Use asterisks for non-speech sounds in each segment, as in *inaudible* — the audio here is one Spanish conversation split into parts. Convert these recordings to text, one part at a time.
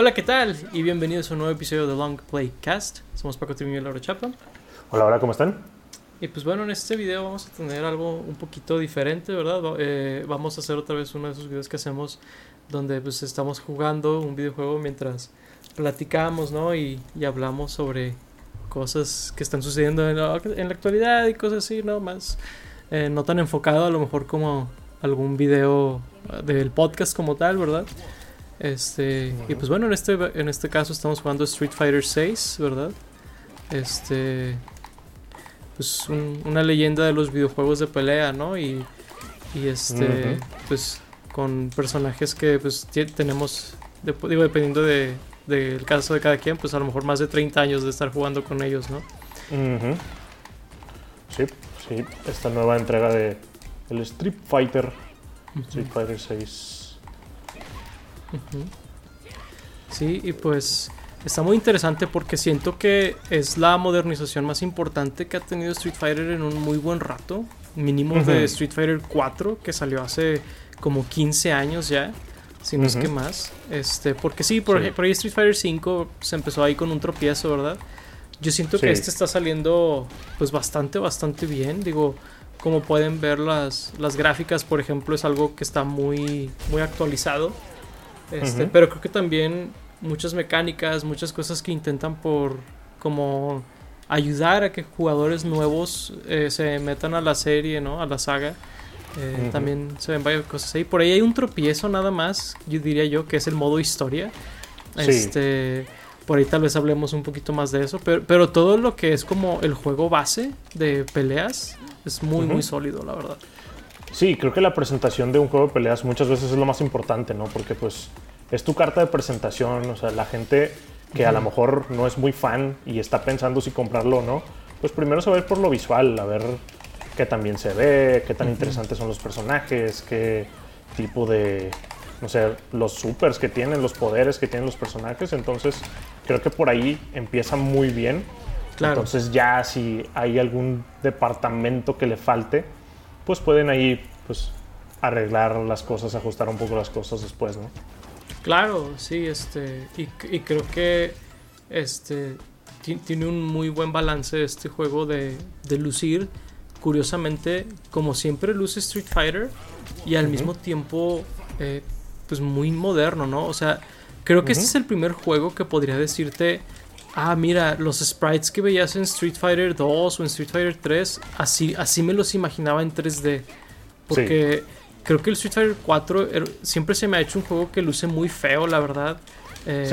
Hola, ¿qué tal? Y bienvenidos a un nuevo episodio de Long Play Cast. Somos Paco Trimillo y Laura Chapa. Hola, hola, ¿cómo están? Y pues bueno, en este video vamos a tener algo un poquito diferente, ¿verdad? Eh, vamos a hacer otra vez uno de esos videos que hacemos donde pues estamos jugando un videojuego mientras platicamos, ¿no? Y, y hablamos sobre cosas que están sucediendo en la, en la actualidad y cosas así, ¿no? Más eh, no tan enfocado a lo mejor como algún video del podcast como tal, ¿verdad? Este, y pues bueno, en este, en este caso estamos jugando Street Fighter 6, ¿verdad? Este, pues un- una leyenda de los videojuegos de pelea, ¿no? Y, y este, pues con personajes que pues tenemos, de- digo, dependiendo de, del caso de cada quien, pues a lo mejor más de 30 años de estar jugando con ellos, ¿no? Sí, sí, esta nueva entrega de el Street Fighter, Street Fighter 6. Sí, y pues está muy interesante porque siento que es la modernización más importante que ha tenido Street Fighter en un muy buen rato. Mínimo de Ujú. Street Fighter 4, que salió hace como 15 años ya, si no es Ujú. que más. Este, porque sí, por, Sí. por ahí Street Fighter 5 se empezó ahí con un tropiezo, ¿verdad? Yo siento que Sí. este está saliendo pues bastante, bastante bien. Digo, como pueden ver las, las gráficas, por ejemplo, es algo que está muy, muy actualizado. Este. Pero creo que también muchas mecánicas, muchas cosas que intentan por como ayudar a que jugadores nuevos eh, se metan a la serie, ¿no? A la saga. Eh. También se ven varias cosas ahí. Por ahí hay un tropiezo nada más, yo diría yo, que es el modo historia. Sí. Este, por ahí tal vez hablemos un poquito más de eso. Pero, pero todo lo que es como el juego base de peleas es muy, muy sólido, la verdad. Sí, creo que la presentación de un juego de peleas muchas veces es lo más importante, ¿no? Porque pues es tu carta de presentación, o sea, la gente que a lo mejor no es muy fan y está pensando si comprarlo o no, pues primero se va a ir por lo visual, a ver qué tan bien se ve, qué tan interesantes son los personajes, qué tipo de, no sé, los supers que tienen, los poderes que tienen los personajes, entonces creo que por ahí empieza muy bien. Claro. Entonces ya si hay algún departamento que le falte, pues pueden ahí pues arreglar las cosas, ajustar un poco las cosas después, ¿no? Claro, sí, este, y, y creo que este ti- tiene un muy buen balance este juego de, de lucir, curiosamente, como siempre luce Street Fighter y al mismo tiempo, eh, pues muy moderno, ¿no? O sea, creo que este es el primer juego que podría decirte, ah, mira, los sprites que veías en Street Fighter 2 o en Street Fighter 3, así, así me los imaginaba en 3D. Porque creo que el Street Fighter 4 er- siempre se me ha hecho un juego que luce muy feo, la verdad. Eh,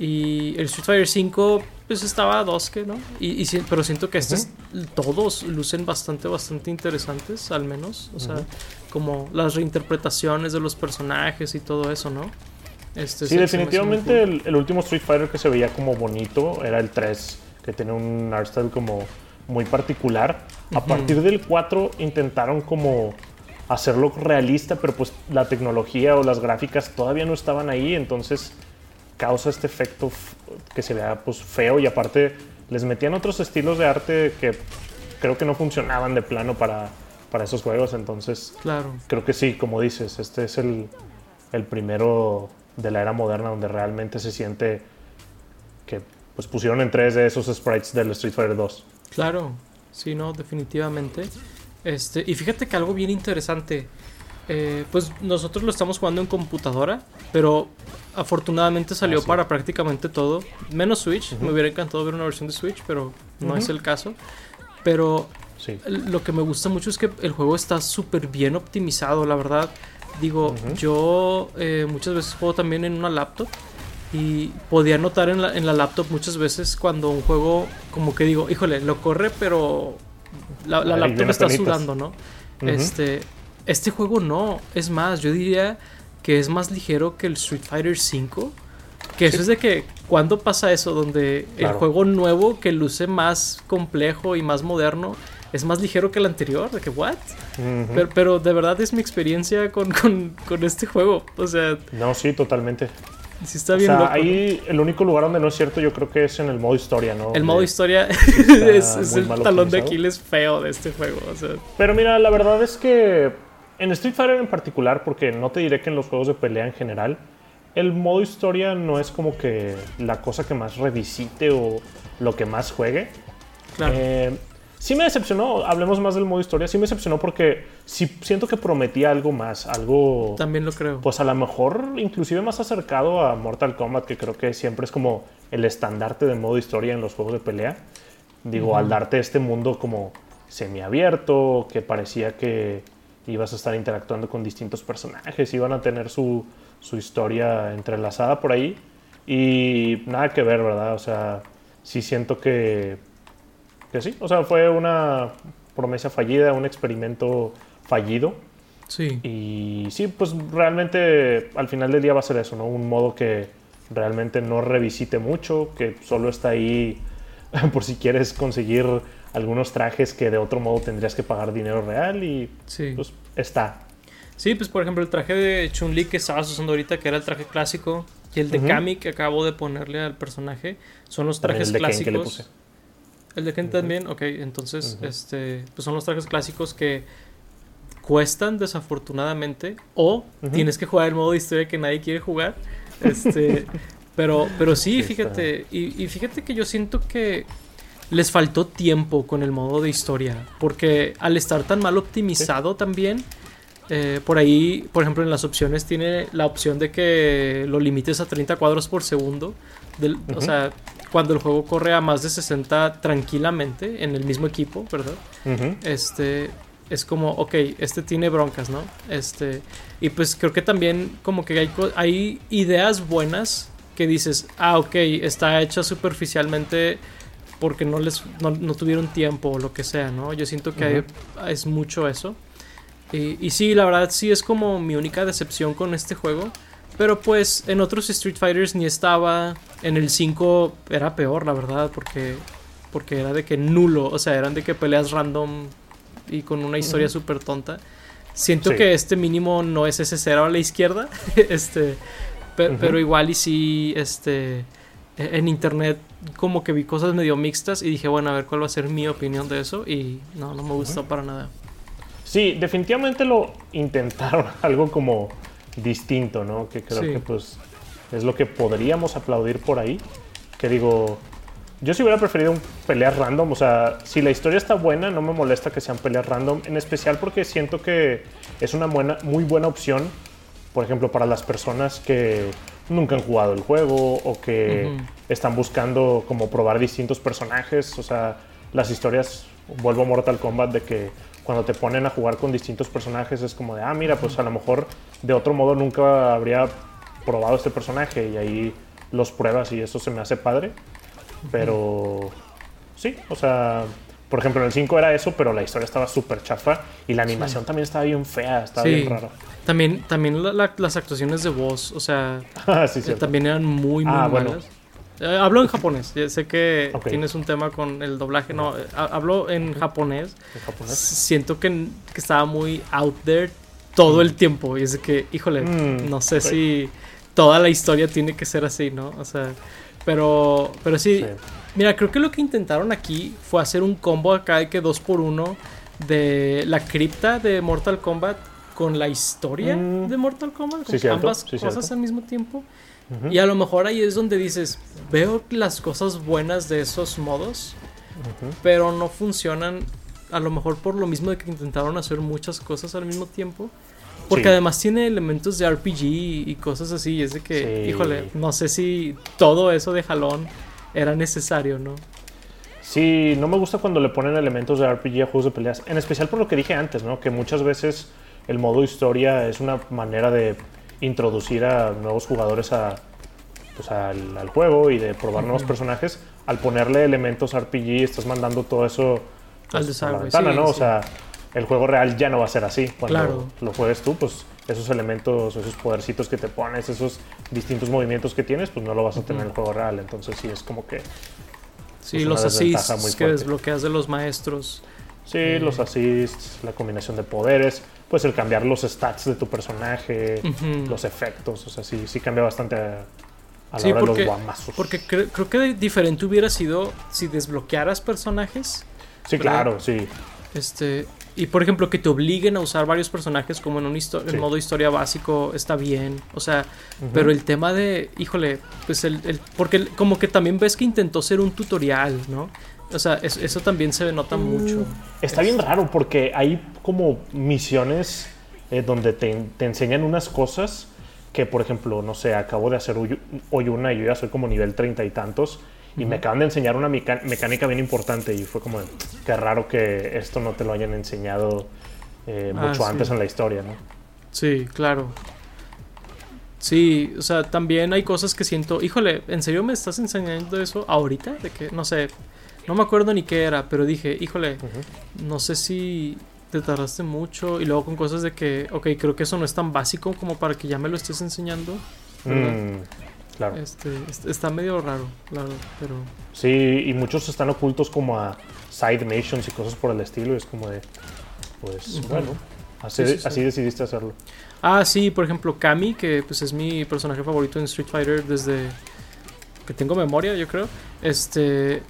Y el Street Fighter 5, pues estaba a dos que, ¿no? Y, y pero siento que estos todos lucen bastante, bastante interesantes, al menos. O sea, como las reinterpretaciones de los personajes y todo eso, ¿no? Este, Sí, definitivamente el, el último Street Fighter que se veía como bonito era el 3, que tenía un art style como muy particular. A partir del 4 intentaron como hacerlo realista, pero pues la tecnología o las gráficas todavía no estaban ahí, entonces causa este efecto que se vea pues feo y aparte les metían otros estilos de arte que creo que no funcionaban de plano para, para esos juegos, entonces Claro. creo que sí, como dices, este es el, el primero de la era moderna donde realmente se siente que pues pusieron en tres de esos sprites del Street Fighter 2. Claro, sí, no, definitivamente. Este, y fíjate que algo bien interesante. eh, pues nosotros lo estamos jugando en computadora, pero afortunadamente salió Ah, sí. para prácticamente todo, menos Switch. Ujú. Me hubiera encantado ver una versión de Switch, pero no es el caso. Pero Sí. lo que me gusta mucho es que el juego está súper bien optimizado, la verdad. Digo, yo eh, muchas veces juego también en una laptop y podía notar en la, en la laptop muchas veces cuando un juego, como que digo, híjole, lo corre, pero la, la Ay, laptop está sudando, ¿no? Este, este juego no, es más, yo diría que es más ligero que el Street Fighter V. Que eso Sí. es de que, ¿cuándo pasa eso? Donde el juego nuevo que luce más complejo y más moderno es más ligero que el anterior. De que, ¿what? Ujú. pero, pero de verdad es mi experiencia con, con, con este juego. O sea, No, sí, totalmente. sí está O bien sea, loco. ¿no? ahí el único lugar donde no es cierto yo creo que es en el modo historia, ¿no? El modo historia *laughs* es, es el talón de. Aquiles feo de este juego. O sea, Pero mira, la verdad es que en Street Fighter en particular, porque no te diré que en los juegos de pelea en general, el modo historia no es como que la cosa que más revisite o lo que más juegue. Claro. Eh, sí me decepcionó, hablemos más del modo historia, sí me decepcionó porque sí siento que prometía algo más, algo... También lo creo. Pues a lo mejor inclusive más acercado a Mortal Kombat, que creo que siempre es como el estandarte de modo historia en los juegos de pelea. Digo, al darte este mundo como semiabierto, que parecía que ibas a estar interactuando con distintos personajes, iban a tener su, su historia entrelazada por ahí. Y nada que ver, ¿verdad? O sea, sí siento que, que sí. O sea, fue una promesa fallida, un experimento fallido. Sí. Y sí, pues realmente al final del día va a ser eso, ¿no? Un modo que realmente no revisite mucho, que solo está ahí *laughs* por si quieres conseguir algunos trajes que de otro modo tendrías que pagar dinero real y Sí. pues está. Sí, pues por ejemplo el traje de Chun-Li que estabas usando ahorita, que era el traje clásico, y el de Ujú. Kami que acabo de ponerle al personaje, son los trajes el de Ken clásicos. que le puse. El de Ken también, ok, entonces, este, pues son los trajes clásicos que cuestan desafortunadamente, o tienes que jugar el modo de historia que nadie quiere jugar. Este, *laughs* pero, pero sí, fíjate, y, y fíjate que yo siento que les faltó tiempo con el modo de historia, porque al estar tan mal optimizado también, eh, por ahí, por ejemplo, en las opciones tiene la opción de que lo limites a 30 cuadros por segundo. del- O sea, cuando el juego corre a más de 60 tranquilamente en el mismo equipo, ¿verdad? Ujú. Este es como, ok, este tiene broncas, ¿no? Este, y pues creo que también como que hay, hay ideas buenas que dices, ah, ok, está hecha superficialmente porque no les no, no tuvieron tiempo o lo que sea, ¿no? Yo siento que hay- es mucho eso. Y, y sí, la verdad sí es como mi única decepción con este juego. Pero pues en otros Street Fighters ni estaba. En el 5 era peor, la verdad, porque, porque era de que nulo. O sea, eran de que peleas random y con una historia Ujú. súper tonta. Siento Sí. que este mínimo no es ese cero a la izquierda. *laughs* este, pe-. Pero igual y sí, este, e- en internet como que vi cosas medio mixtas y dije, bueno, a ver cuál va a ser mi opinión de eso. Y no, no me gustó para nada. Sí, definitivamente lo intentaron *laughs* algo como distinto, ¿no? Que creo Sí. que pues es lo que podríamos aplaudir por ahí. Que digo, yo sí hubiera preferido un peleas random, o sea, si la historia está buena, no me molesta que sean peleas random, en especial porque siento que es una buena, muy buena opción, por ejemplo, para las personas que nunca han jugado el juego o que están buscando como probar distintos personajes, o sea, las historias, vuelvo a Mortal Kombat, de que cuando te ponen a jugar con distintos personajes es como de, ah, mira, pues a lo mejor de otro modo nunca habría probado este personaje y ahí los pruebas y eso se me hace padre. Pero sí, o sea, por ejemplo en el 5 era eso, pero la historia estaba súper chafa y la animación también estaba bien fea, estaba Sí. bien rara. También, también la- la- las actuaciones de voz, o sea, *laughs* Ah, sí, eh, también eran muy, muy Ah, bueno. Eh, hablo en japonés, sé que tienes un tema con el doblaje, no, eh, ha- hablo en japonés. En japonés. Siento que, que estaba muy out there todo el tiempo y es que, híjole, Mm, no sé si toda la historia tiene que ser así, ¿no? O sea, pero, pero sí, Sí. Mira, creo que lo que intentaron aquí fue hacer un combo acá de que dos por uno de la cripta de Mortal Kombat con la historia Mm. de Mortal Kombat, con Sí, cierto, ambas sí, cosas cierto. al mismo tiempo. Y a lo mejor ahí es donde dices, veo las cosas buenas de esos modos, pero no funcionan a lo mejor por lo mismo de que intentaron hacer muchas cosas al mismo tiempo. Porque Sí. además tiene elementos de RPG y cosas así. Y es de que, Sí. híjole, no sé si todo eso de jalón era necesario, ¿no? Sí, no me gusta cuando le ponen elementos de RPG a juegos de peleas, en especial por lo que dije antes, ¿no? Que muchas veces el modo historia es una manera de introducir a nuevos jugadores a, pues, al, al juego y de probar nuevos personajes. Al ponerle elementos RPG, estás mandando todo eso pues, Al a la ventana, sí, ¿no? O sea, el juego real ya no va a ser así. Cuando Claro. lo juegues tú, pues esos elementos, esos podercitos que te pones, esos distintos movimientos que tienes, pues no lo vas a tener en el juego real. Entonces sí es como que Sí, Es los assists que desbloqueas de los maestros. Sí, Eh. los assists, la combinación de poderes, pues el cambiar los stats de tu personaje, los efectos, o sea, sí, sí cambia bastante a, a la Sí, hora porque- de los guamazos. Porque cre- creo que diferente hubiera sido si desbloquearas personajes. sí, ¿verdad? claro, sí. Este. y por ejemplo, que te obliguen a usar varios personajes como en un modo historia básico está bien. O sea, pero el tema de, híjole, pues el, el, Porque como que también ves que intentó ser un tutorial, ¿no? O sea, eso, también se nota mucho. Está bien raro porque hay como misiones eh, donde te, te, enseñan unas cosas que, por ejemplo, no sé, acabo de hacer hoy una y yo ya soy como nivel treinta y tantos y me acaban de enseñar una mecánica bien importante y fue como, qué raro que esto no te lo hayan enseñado eh, ah, mucho antes en la historia, ¿no? Sí, claro. Sí, o sea, también hay cosas que siento, híjole, ¿en serio me estás enseñando eso ahorita? De que, no sé, no me acuerdo ni qué era, pero dije, híjole, no sé si te tardaste mucho y luego con cosas de que, ok, creo que eso no es tan básico como para que ya me lo estés enseñando. Mm. Claro. Este, está medio raro, claro, pero... Sí, y muchos están ocultos como a side missions y cosas por el estilo. Y es como de, pues bueno, así, así decidiste hacerlo. Ah, sí, por ejemplo, Kami, que pues es mi personaje favorito en Street Fighter desde que tengo memoria, yo creo. Este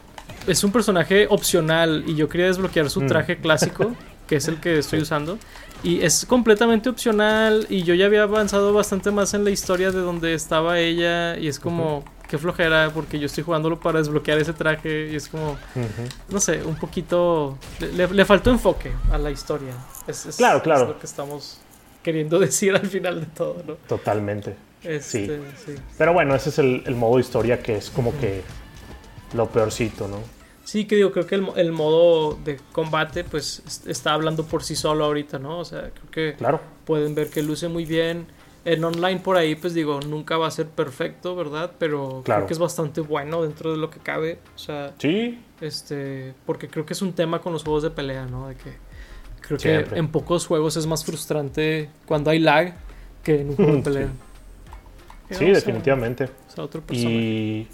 es un personaje opcional y yo quería desbloquear su mm. traje clásico, *laughs* que es el que estoy usando. Y es completamente opcional y yo ya había avanzado bastante más en la historia de donde estaba ella y es como, qué flojera porque yo estoy jugándolo para desbloquear ese traje y es como, no sé, un poquito, le, faltó enfoque a la historia. Es, claro, claro. Es lo que estamos queriendo *laughs* decir al final de todo, ¿no? Totalmente. Este, sí. Pero bueno, ese es el, modo historia que es como que lo peorcito, ¿no? Sí, que digo, creo que el, modo de combate pues está hablando por sí solo ahorita, ¿no? O sea, creo que claro. pueden ver que luce muy bien. En online por ahí, pues digo, nunca va a ser perfecto, ¿verdad? Pero creo que es bastante bueno dentro de lo que cabe. O sea, sí. Este, porque creo que es un tema con los juegos de pelea, ¿no? De que creo que en pocos juegos es más frustrante cuando hay lag que en un juego de *laughs* pelea. Sí, definitivamente. O sea, otro Y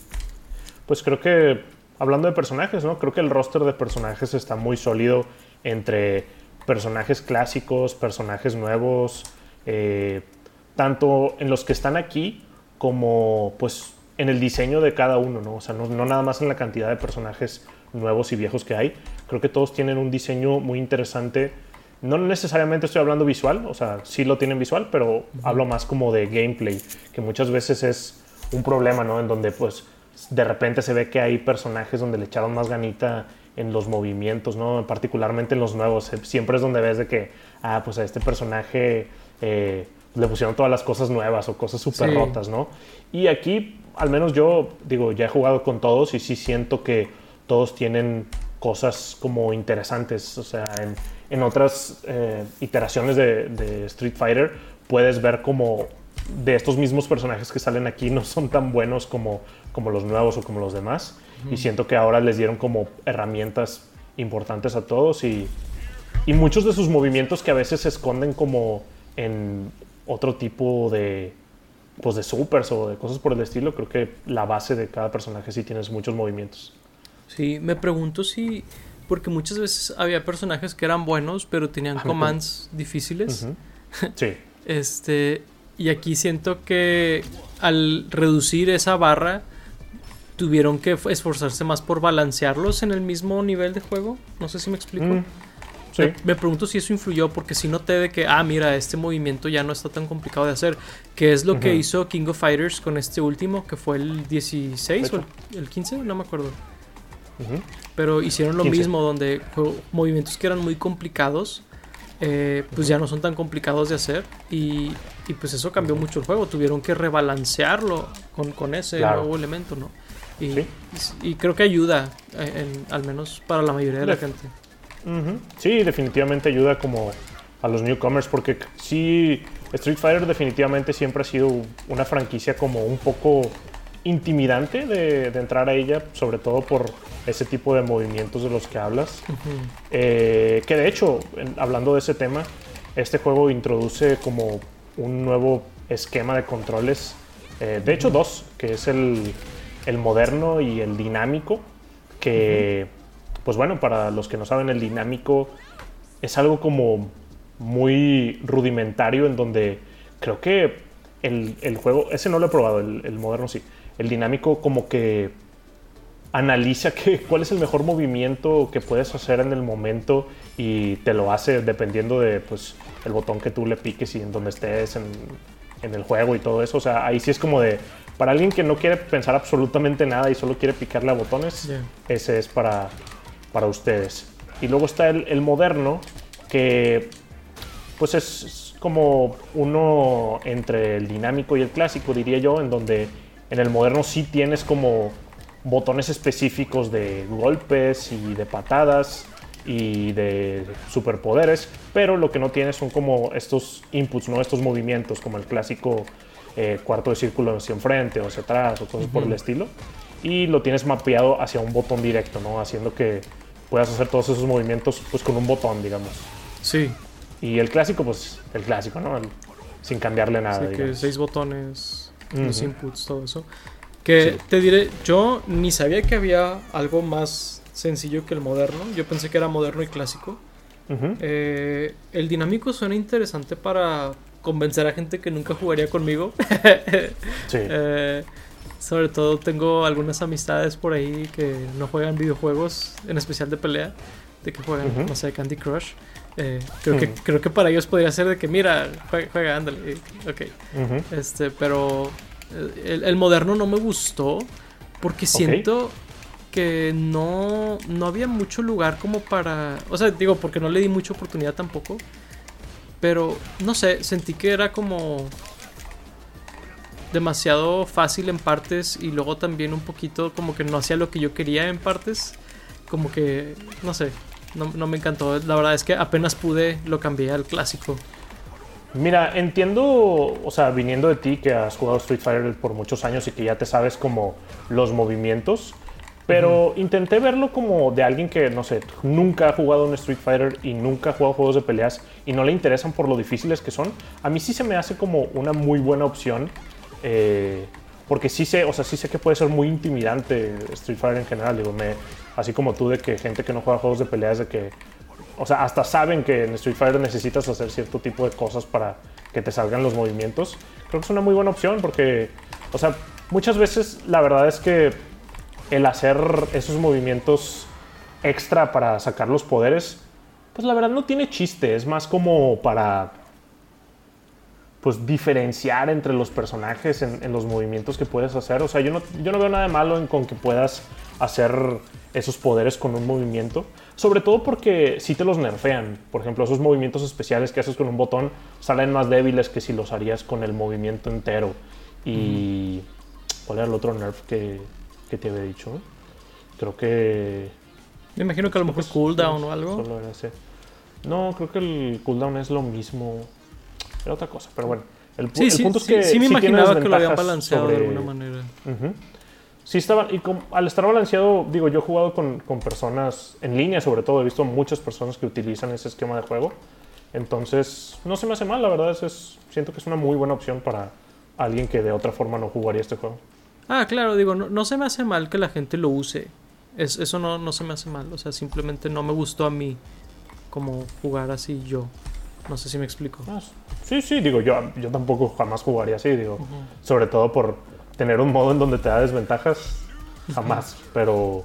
pues creo que hablando de personajes, ¿no? Creo que el roster de personajes está muy sólido entre personajes clásicos, personajes nuevos, eh, tanto en los que están aquí como pues en el diseño de cada uno, ¿no? O sea, no, nada más en la cantidad de personajes nuevos y viejos que hay. Creo que todos tienen un diseño muy interesante. No necesariamente estoy hablando visual, o sea, sí lo tienen visual, pero hablo más como de gameplay, que muchas veces es un problema, ¿no? En donde pues de repente se ve que hay personajes donde le echaron más ganita en los movimientos, ¿no? Particularmente en los nuevos. Siempre es donde ves de que, ah, pues a este personaje eh, le pusieron todas las cosas nuevas o cosas súper rotas, ¿no? Y aquí, al menos yo, digo, ya he jugado con todos y sí siento que todos tienen cosas como interesantes. O sea, en, otras eh, iteraciones de, de Street Fighter puedes ver como de estos mismos personajes que salen aquí no son tan buenos como, como los nuevos o como los demás. Y siento que ahora les dieron como herramientas importantes a todos y, y, muchos de sus movimientos que a veces se esconden como en otro tipo de, pues de supers o de cosas por el estilo, creo que la base de cada personaje sí tienes muchos movimientos. Sí, me pregunto si, porque muchas veces había personajes que eran buenos, pero tenían commands difíciles. Sí. *laughs* este, y aquí siento que al reducir esa barra, tuvieron que esforzarse más por balancearlos en el mismo nivel de juego. No sé si me explico. Mm, me, pregunto si eso influyó, porque si noté de que, ah, mira, este movimiento ya no está tan complicado de hacer. Que es lo que hizo King of Fighters con este último, que fue el 16 o el, 15, no me acuerdo. Pero hicieron lo mismo, donde movimientos que eran muy complicados eh, pues ya no son tan complicados de hacer y, pues eso cambió mucho el juego, tuvieron que rebalancearlo con, ese nuevo elemento, ¿no? Y, creo que ayuda, eh, al menos para la mayoría de la gente. Sí, definitivamente ayuda como a los newcomers, porque sí, Street Fighter definitivamente siempre ha sido una franquicia como un poco intimidante de, entrar a ella, sobre todo por ese tipo de movimientos de los que hablas. Eh, que de hecho, hablando de ese tema, este juego introduce como un nuevo esquema de controles, eh, de hecho dos, que es el, el, moderno y el dinámico, que, pues bueno, para los que no saben, el dinámico es algo como muy rudimentario en donde creo que el, el juego, ese no lo he probado, el, el moderno sí, el dinámico como que analiza que, *laughs* cuál es el mejor movimiento que puedes hacer en el momento y te lo hace dependiendo de pues, el botón que tú le piques y en donde estés en, en el juego y todo eso. O sea, ahí sí es como de, para alguien que no quiere pensar absolutamente nada y solo quiere picarle a botones, Yeah. ese es para, para ustedes. Y luego está el, el moderno, que pues es, es como uno entre el dinámico y el clásico, diría yo, en donde en el moderno sí tienes como botones específicos de golpes y de patadas y de superpoderes, pero lo que no tienes son como estos inputs, ¿no? estos movimientos, como el clásico eh, cuarto de círculo hacia enfrente o hacia atrás o cosas por el estilo. Y lo tienes mapeado hacia un botón directo, ¿no? haciendo que puedas hacer todos esos movimientos pues, con un botón, digamos. Sí, Y el clásico, pues el clásico, ¿no? El- sin cambiarle nada. sí, que digamos. seis botones, los Ujú. inputs, todo eso. Que Sí. te diré, yo ni sabía que había algo más sencillo que el moderno. Yo pensé que era moderno y clásico. Ujú. Eh, el dinámico suena interesante para convencer a gente que nunca jugaría conmigo. *laughs* Sí. Eh, sobre todo tengo algunas amistades por ahí que no juegan videojuegos, en especial de pelea, de que juegan, Ujú. no sé, Candy Crush. Eh, creo, que, creo que para ellos podría ser de que, mira, juega, juega ándale. Ok. Ujú. Este, pero el, el moderno no me gustó porque siento que no, no había mucho lugar como para... O sea, digo, porque no le di mucha oportunidad tampoco. Pero, no sé, sentí que era como demasiado fácil en partes y luego también un poquito como que no hacía lo que yo quería en partes. Como que, no sé, no, no me encantó. La verdad es que apenas pude, lo cambié al clásico. Mira, entiendo, o sea, viniendo de ti que has jugado Street Fighter por muchos años y que ya te sabes como los movimientos, pero intenté verlo como de alguien que, no sé, nunca ha jugado un Street Fighter y nunca ha jugado juegos de peleas y no le interesan por lo difíciles que son. A mí sí se me hace como una muy buena opción, eh, porque sí sé, o sea, sí sé que puede ser muy intimidante Street Fighter en general, digo, me, así como tú de que gente que no juega juegos de peleas de que o sea, hasta saben que en Street Fighter necesitas hacer cierto tipo de cosas para que te salgan los movimientos. Creo que es una muy buena opción porque, o sea, muchas veces la verdad es que el hacer esos movimientos extra para sacar los poderes, pues la verdad no tiene chiste, es más como para pues diferenciar entre los personajes en, los movimientos que puedes hacer. O sea, yo no, yo no veo nada de malo en con que puedas hacer esos poderes con un movimiento. Sobre todo porque si te los nerfean. Por ejemplo, esos movimientos especiales que haces con un botón salen más débiles que si los harías con el movimiento entero. Y... ¿Cuál era el otro nerf que, que te había dicho? Creo que... Me imagino que a lo mejor cooldown o algo. Solo era ese. No, creo que el cooldown es lo mismo. Era otra cosa, pero bueno. El, pu- Sí, el sí, punto es sí, que sí me sí imaginaba que lo habían balanceado sobre- de alguna manera. Ujú. Sí, estaba, y al estar balanceado, digo, yo he jugado con, con personas en línea, sobre todo, he visto muchas personas que utilizan ese esquema de juego. Entonces, no se me hace mal, la verdad, es, es- siento que es una muy buena opción para alguien que de otra forma no jugaría este juego. Ah, claro, digo, no, no se me hace mal que la gente lo use. Es, eso no, no se me hace mal. O sea, simplemente no me gustó a mí como jugar así yo. No sé si me explico. Ah, Sí, sí, digo, yo, yo tampoco jamás jugaría así, digo, sobre todo por tener un modo en donde te da desventajas, jamás, pero...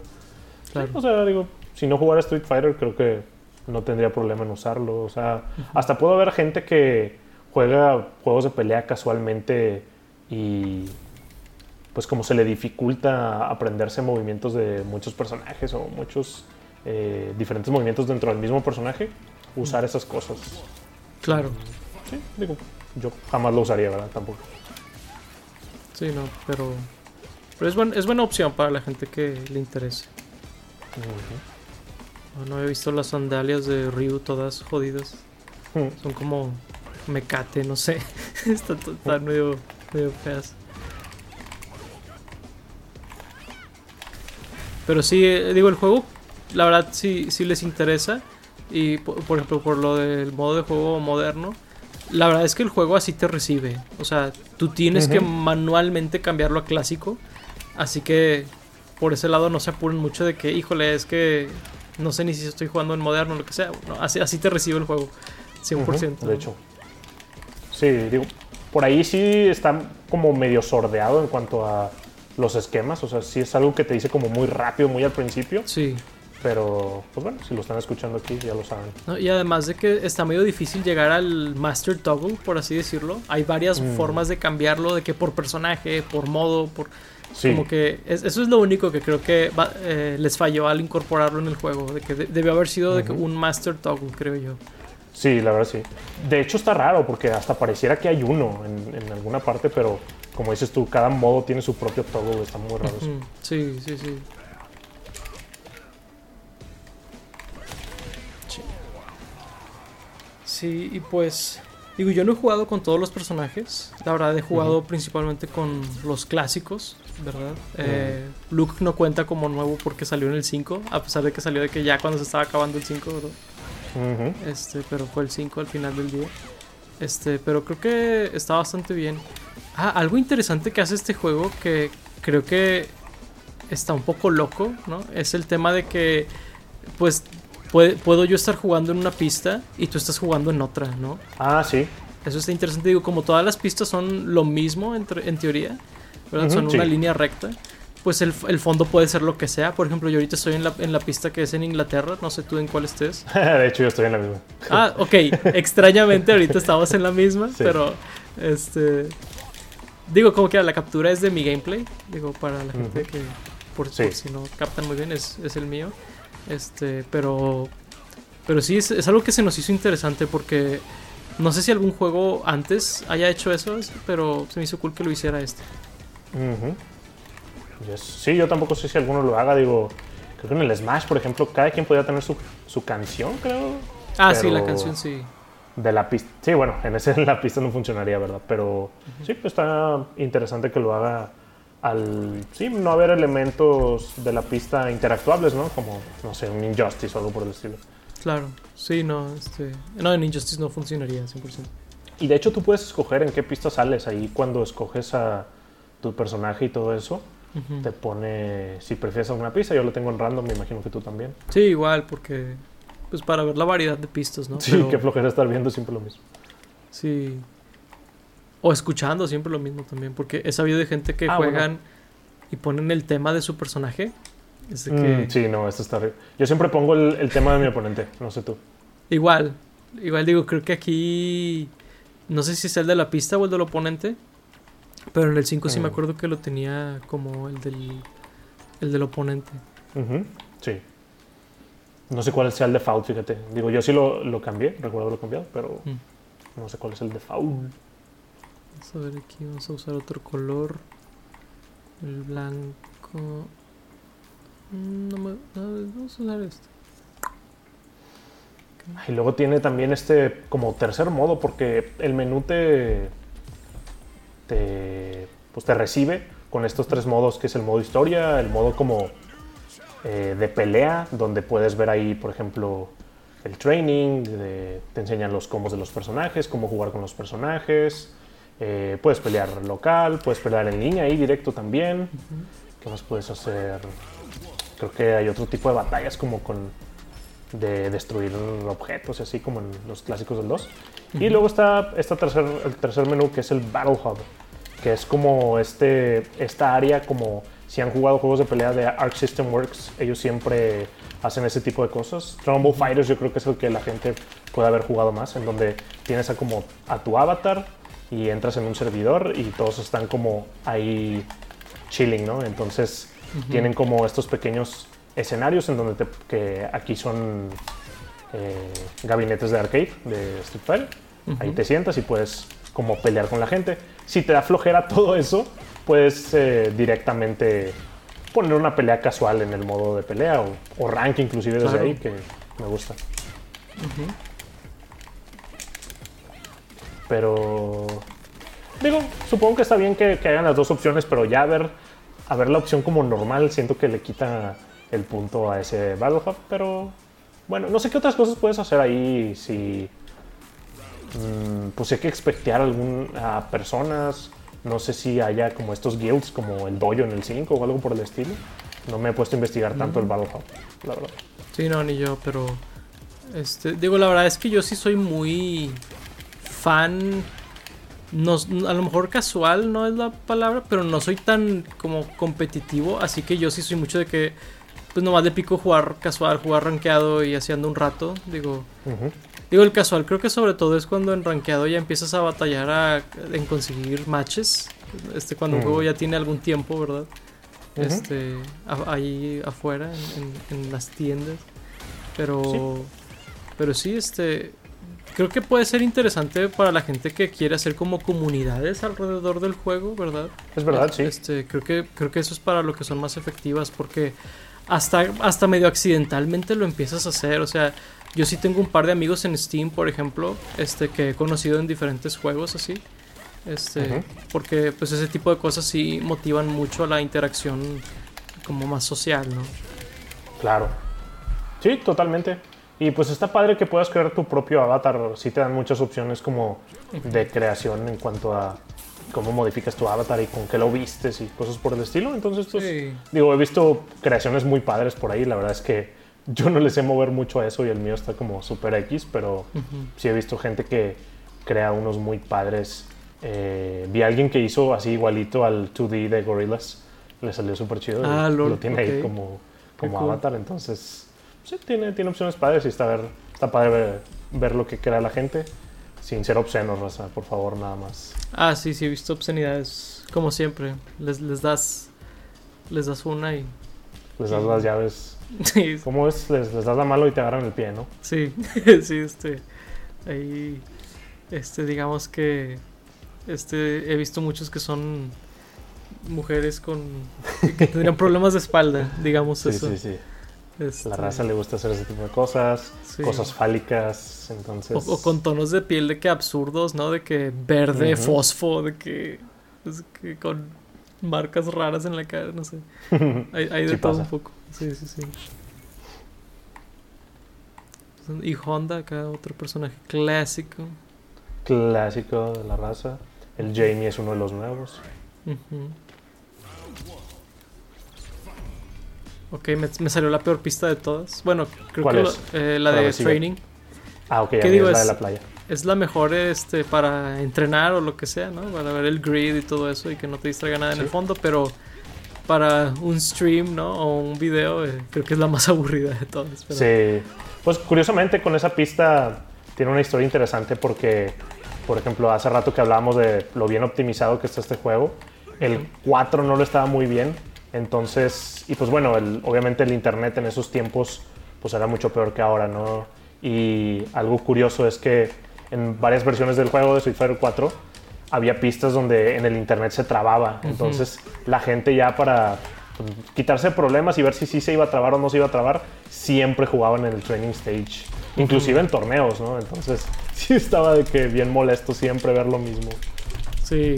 Claro. O sea, digo, si no jugara Street Fighter, creo que no tendría problema en usarlo. O sea, hasta puedo ver gente que juega juegos de pelea casualmente y pues como se le dificulta aprenderse movimientos de muchos personajes o muchos eh, diferentes movimientos dentro del mismo personaje, usar esas cosas. Claro. Sí, digo, yo jamás lo usaría, ¿verdad? Tampoco. Sí, no, pero. Pero es, buen- es buena opción para la gente que le interese. No, no he visto las sandalias de Ryu todas jodidas. Mm. Son como mecate, no sé. *laughs* están, están medio, medio feas. Pero sí, eh, digo, el juego, la verdad, sí, sí les interesa. Y po- por, ejemplo, por lo del modo de juego moderno, la verdad es que el juego así te recibe. O sea, tú tienes que manualmente cambiarlo a clásico. Así que por ese lado no se apuren mucho de que, híjole, es que no sé ni si estoy jugando en moderno o lo que sea. No, así, así te recibe el juego. 100%. Ujú, De hecho. Sí, digo, por ahí sí está como medio sordeado en cuanto a los esquemas. O sea, sí es algo que te dice como muy rápido, muy al principio. Sí. Pero, pues bueno, si lo están escuchando aquí, ya lo saben. ¿no? Y además de que está medio difícil llegar al Master Toggle, por así decirlo. Hay varias Mm. formas de cambiarlo, de que por personaje, por modo, por... Sí, Como que es- eso es lo único que creo que va- eh, les falló al incorporarlo en el juego. De que de- debió haber sido de que un Master Toggle, creo yo. sí, la verdad sí. De hecho está raro porque hasta pareciera que hay uno en, en alguna parte, pero como dices tú, cada modo tiene su propio toggle, está muy raro. Sí, sí, sí. Sí. Sí, y pues. Digo, yo no he jugado con todos los personajes. La verdad, he jugado principalmente con los clásicos, ¿verdad? Eh, Luke no cuenta como nuevo porque salió en el 5, a pesar de que salió de que ya cuando se estaba acabando el 5, ¿verdad? Este, pero fue el 5 al final del día. Este, pero creo que está bastante bien. Ah, algo interesante que hace este juego que creo que está un poco loco, ¿no? Es el tema de que, pues, puede- puedo yo estar jugando en una pista y tú estás jugando en otra, ¿no? Ah, sí. Eso está interesante. Digo, como todas las pistas son lo mismo en, en teoría, ¿verdad? Ujú, son sí. una línea recta. Pues el, el fondo puede ser lo que sea. Por ejemplo, yo ahorita estoy en la, en la pista que es en Inglaterra. No sé tú en cuál estés. *laughs* de hecho, yo estoy en la misma. Ah, ok. Extrañamente ahorita estamos en la misma, Sí. pero este digo como que la captura es de mi gameplay, digo para la gente Ujú. que por, Sí. por si no captan muy bien es, es el mío. Este, pero pero sí es, es algo que se nos hizo interesante porque no sé si algún juego antes haya hecho eso, es- pero se me hizo cool que lo hiciera este. Ujú. Yes. Sí, yo tampoco sé si alguno lo haga. Digo, creo que en el Smash, por ejemplo, cada quien podía tener su, su canción, creo. Ah, sí, la canción sí. De la pista. Sí, bueno, en ese en la pista no funcionaría, ¿verdad? Pero sí, pues está interesante que lo haga al. Sí, no haber elementos de la pista interactuables, ¿no? Como, no sé, un Injustice o algo por el estilo. Claro. Sí, no, este no en Injustice no funcionaría 100%. Y de hecho, tú puedes escoger en qué pista sales ahí cuando escoges a tu personaje y todo eso. Ujú. Te pone si prefieres alguna pista. Yo lo tengo en random, me imagino que tú también. Sí, igual porque pues para ver la variedad de pistas, ¿no? Sí, Pero- qué flojera estar viendo siempre lo mismo. Sí. O escuchando siempre lo mismo también, porque he sabido de gente que Ah, juegan y ponen el tema de su personaje. Es de que Mm, sí, no, esto está. horrible. Yo siempre pongo el, el tema de mi oponente, no sé tú. igual, igual digo, creo que aquí no sé si es el de la pista o el del oponente, pero en el 5 sí me Mm. acuerdo que lo tenía como el del el del oponente. Ujú, Sí. No sé cuál sea el default, fíjate. Digo, yo sí lo, lo cambié, recuerdo haberlo cambiado, pero Mm. no sé cuál es el default. Vamos a ver aquí, vamos a usar otro color. El blanco. Mm, No me, no, vamos a usar este. Y luego tiene también este como tercer modo, porque el menú te, te, pues te recibe con estos tres modos, que es el modo historia, el modo como eh, de pelea, donde puedes ver ahí, por ejemplo, el training, te enseñan los combos de los personajes, cómo jugar con los personajes, eh, puedes pelear local, puedes pelear en línea ahí directo también. ¿Qué más puedes hacer? Creo que hay otro tipo de batallas como con de destruir objetos, así como en los clásicos del 2. Y luego está esta tercer, el tercer menú que es el Battle Hub, que es como este, esta área como si han jugado juegos de pelea de Arc System Works, ellos siempre hacen ese tipo de cosas. Ball Fighters yo creo que es el que la gente puede haber jugado más, en donde tienes a como a tu avatar y entras en un servidor y todos están como ahí chilling, ¿no? Entonces tienen como estos pequeños escenarios en donde te- que aquí son eh, gabinetes de arcade de Street Fighter. Ahí te sientas y puedes como pelear con la gente. Si te da flojera todo eso, puedes eh, directamente poner una pelea casual en el modo de pelea o, o rank inclusive desde Claro. ahí que me gusta. Pero digo, supongo que está bien que, que hagan las dos opciones, pero ya ver, a ver la opción como normal, siento que le quita el punto a ese Battle Hub, pero bueno, no sé qué otras cosas puedes hacer ahí si mm, pues hay que expectear algún, a personas, no sé si haya como estos guilds como el dojo en el 5 o algo por el estilo. No me he puesto a investigar tanto el Battle Hub, la verdad. Sí, no, ni yo, pero. Este, digo, la verdad es que yo sí soy muy fan no, a lo mejor casual no es la palabra, pero no soy tan como competitivo, así que yo sí soy mucho de que pues nomás le pico jugar casual, jugar rankeado y haciendo un rato, digo. Digo el casual, creo que sobre todo es cuando en rankeado ya empiezas a batallar en conseguir matches, este cuando un juego ya tiene algún tiempo, ¿verdad? Este ahí afuera en, las tiendas. Pero pero sí este creo que puede ser interesante para la gente que quiere hacer como comunidades alrededor del juego, ¿verdad? Es verdad, sí. Este, creo que creo que eso es para lo que son más efectivas porque hasta hasta medio accidentalmente lo empiezas a hacer, o sea, yo sí tengo un par de amigos en Steam, por ejemplo, este que he conocido en diferentes juegos así. Este, porque pues ese tipo de cosas sí motivan mucho a la interacción como más social, ¿no? Claro. Sí, totalmente. Y pues está padre que puedas crear tu propio avatar. Sí te dan muchas opciones como de creación en cuanto a cómo modificas tu avatar y con qué lo vistes y cosas por el estilo. Entonces, pues, digo, he visto creaciones muy padres por ahí. La verdad es que yo no les sé mover mucho a eso y el mío está como super X, pero sí he visto gente que crea unos muy padres. Eh, vi a alguien que hizo así igualito al 2D de Gorillaz. Le salió súper chido. Ah, lo tiene ahí como, como avatar. Entonces, sí, tiene, tiene opciones padres y está, ver, está padre ver, lo que crea la gente. Sin ser obsceno, Raza, por favor, nada más. Ah, sí, sí, he visto obscenidades. Como siempre. Les, les das. Les das una y. Les das las llaves. *laughs* Sí. ¿Cómo es? Les, les das la mano y te agarran el pie, ¿no? Sí, *laughs* sí, este. Ahí. Este, digamos que. Este, he visto muchos que son mujeres con. que tendrían problemas de espalda, digamos eso. Sí, sí, sí. Este... La raza le gusta hacer ese tipo de cosas, cosas fálicas, entonces... O, con tonos de piel de que absurdos, ¿no? De que verde, fosfo, de que, con marcas raras en la cara, no sé. *laughs* Hay, de todo un poco. Sí, sí, sí. Y Honda, acá otro personaje clásico. Clásico de la raza. El Jamie es uno de los nuevos. Ok, me, salió la peor pista de todas. Bueno, creo que eh, la de Training. Ah, ok, ¿Qué digo? Es la de la playa. Es la mejor este, para entrenar o lo que sea, ¿no? Para ver el grid y todo eso y que no te distraiga nada en el fondo, pero para un stream, ¿no? O un video, eh, creo que es la más *laughs* aburrida de todas. Sí. Pues curiosamente con esa pista tiene una historia interesante porque, por ejemplo, hace rato que hablábamos de lo bien optimizado que está este juego, el 4 no lo estaba muy bien entonces, y pues bueno, obviamente el Internet en esos tiempos pues era mucho peor que ahora, ¿no? Y algo curioso es que en varias versiones del juego de Street Fighter 4 había pistas donde en el Internet se trababa. Entonces la gente ya para pues, quitarse problemas y ver si sí se iba a trabar o no se iba a trabar, siempre jugaban en el training stage. Inclusive en torneos, ¿no? Entonces *laughs* sí estaba de que bien molesto siempre ver lo mismo. Sí,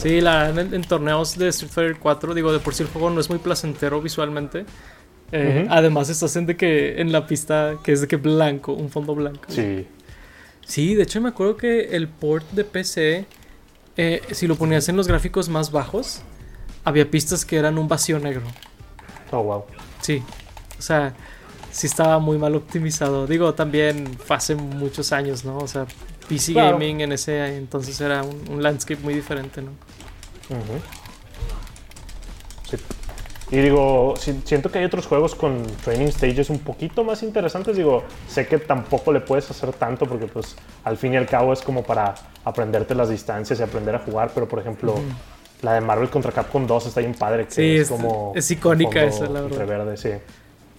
sí la, en, torneos de Street Fighter 4, digo, de por sí el juego no es muy placentero visualmente. Eh, además, estás en de que en la pista que es de que blanco, un fondo blanco. Sí. Sí, de hecho me acuerdo que el port de PC, eh, si lo ponías en los gráficos más bajos, había pistas que eran un vacío negro. Oh, wow. Sí. O sea, sí estaba muy mal optimizado. Digo, también fue hace muchos años, ¿no? O sea, PC Gaming en ese entonces era un, landscape muy diferente, ¿no? sí. Y digo, siento que hay otros juegos con training stages un poquito más interesantes. Digo, sé que tampoco le puedes hacer tanto porque pues al fin y al cabo es como para aprenderte las distancias y aprender a jugar. Pero por ejemplo, la de Marvel contra Capcom 2 está bien padre. Que sí, es, como... Es icónica esa, la verdad. Verde, sí.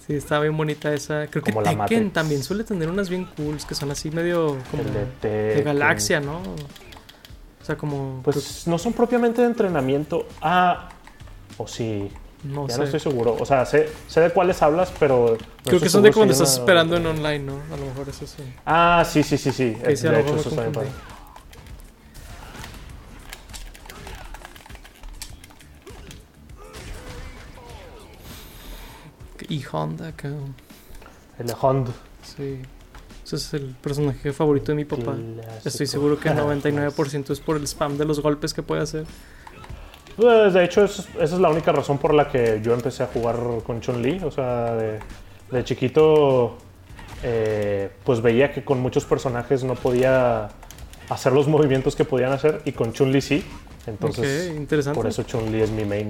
Sí, está bien bonita esa. Creo que Tekken también suele tener unas bien cools que son así medio como de, galaxia, ¿no? O sea, como. Pues no son propiamente de entrenamiento. Ah, o sí. No ya no estoy seguro. O sea, sé, sé de cuáles hablas, pero. Creo que son de cuando estás esperando en online, ¿no? A lo mejor es eso. Ah, sí, sí, sí, sí. de hecho, eso está y Honda, cabrón. El Honda. Sí. Ese es el personaje favorito de mi papá. Estoy seguro que el *laughs* 99% es por el spam de los golpes que puede hacer. Pues de hecho, esa es la única razón por la que yo empecé a jugar con Chun-Li. O sea, de, chiquito, eh, pues veía que con muchos personajes no podía hacer los *laughs* movimientos que podían hacer y con Chun-Li sí. Entonces, Ok, interesante. por eso Chun-Li es mi main.